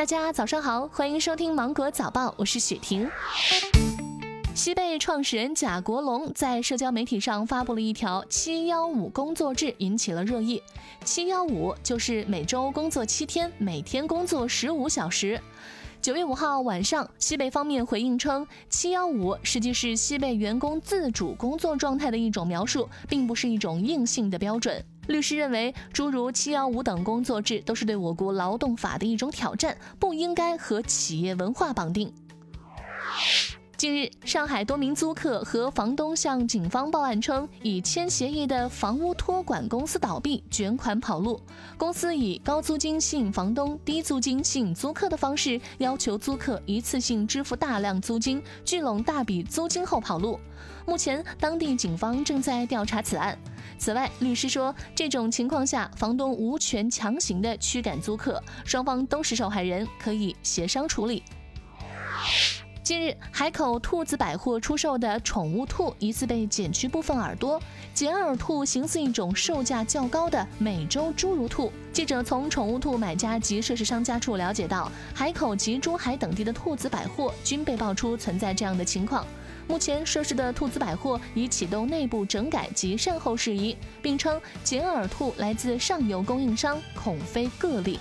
大家早上好，欢迎收听芒果早报，我是雪婷。西贝创始人贾国龙在社交媒体上发布了一条“七幺五”工作制，引起了热议。七幺五就是每周工作七天，每天工作十五小时。九月五号晚上，西贝方面回应称，“七幺五”实际是西贝员工自主工作状态的一种描述，并不是一种硬性的标准。律师认为，诸如“七幺五”等工作制都是对我国劳动法的一种挑战，不应该和企业文化绑定。近日，上海多名租客和房东向警方报案称，已签协议的房屋托管公司倒闭，卷款跑路。公司以高租金吸引房东、低租金吸引租客的方式，要求租客一次性支付大量租金，聚拢大笔租金后跑路。目前，当地警方正在调查此案。此外，律师说，这种情况下，房东无权强行的驱赶租客，双方都是受害人，可以协商处理。近日，海口兔子百货出售的宠物兔疑似被剪去部分耳朵。剪耳兔形似一种售价较高的美洲侏儒兔。记者从宠物兔买家及涉事商家处了解到，海口及珠海等地的兔子百货均被爆出存在这样的情况。目前，涉事的兔子百货已启动内部整改及善后事宜，并称剪耳兔来自上游供应商，恐非个例。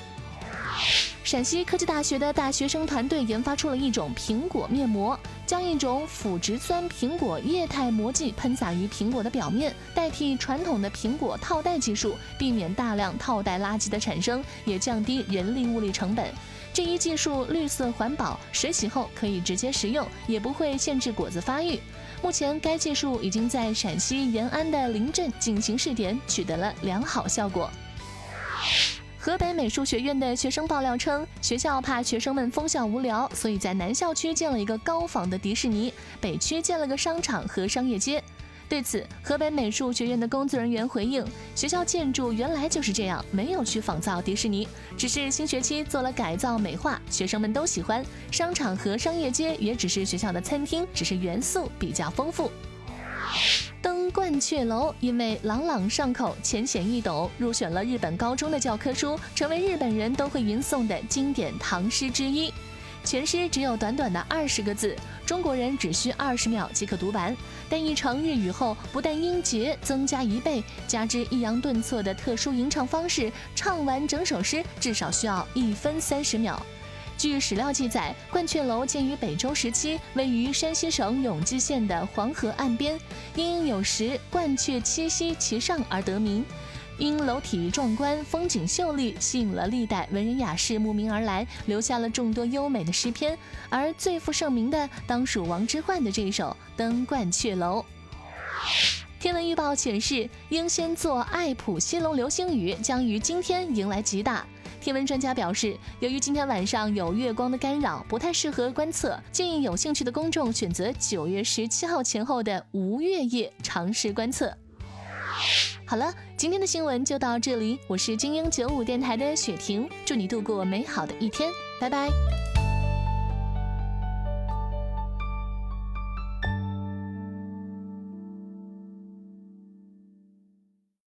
陕西科技大学的大学生团队研发出了一种苹果面膜，将一种腐殖酸苹果液态膜剂喷洒于苹果的表面，代替传统的苹果套袋技术，避免大量套袋垃圾的产生，也降低人力物力成本。这一技术绿色环保，水洗后可以直接食用，也不会限制果子发育。目前，该技术已经在陕西延安的临镇进行试点，取得了良好效果。河北美术学院的学生爆料称，学校怕学生们封校无聊，所以在南校区建了一个高仿的迪士尼，北区建了个商场和商业街。对此，河北美术学院的工作人员回应，学校建筑原来就是这样，没有去仿造迪士尼，只是新学期做了改造美化，学生们都喜欢。商场和商业街也只是学校的餐厅，只是元素比较丰富。鹳雀楼，因为朗朗上口、浅显易懂，入选了日本高中的教科书，成为日本人都会吟诵的经典唐诗之一。全诗只有短短的二十个字，中国人只需二十秒即可读完。但译成日语后，不但音节增加一倍，加之抑扬顿挫的特殊吟唱方式，唱完整首诗至少需要一分三十秒。据史料记载，鹳雀楼建于北周时期，位于山西省永济县的黄河岸边，因有时鹳雀栖息其上而得名。因楼体壮观、风景秀丽，吸引了历代文人雅士慕名而来，留下了众多优美的诗篇。而最负盛名的，当属王之涣的这一首《登鹳雀楼》。天文预报显示，英仙座艾普西龙流星雨将于今天迎来极大。天文专家表示，由于今天晚上有月光的干扰，不太适合观测，建议有兴趣的公众选择九月十七号前后的无月夜尝试观测。好了，今天的新闻就到这里，我是精英九五电台的雪婷，祝你度过美好的一天，拜拜。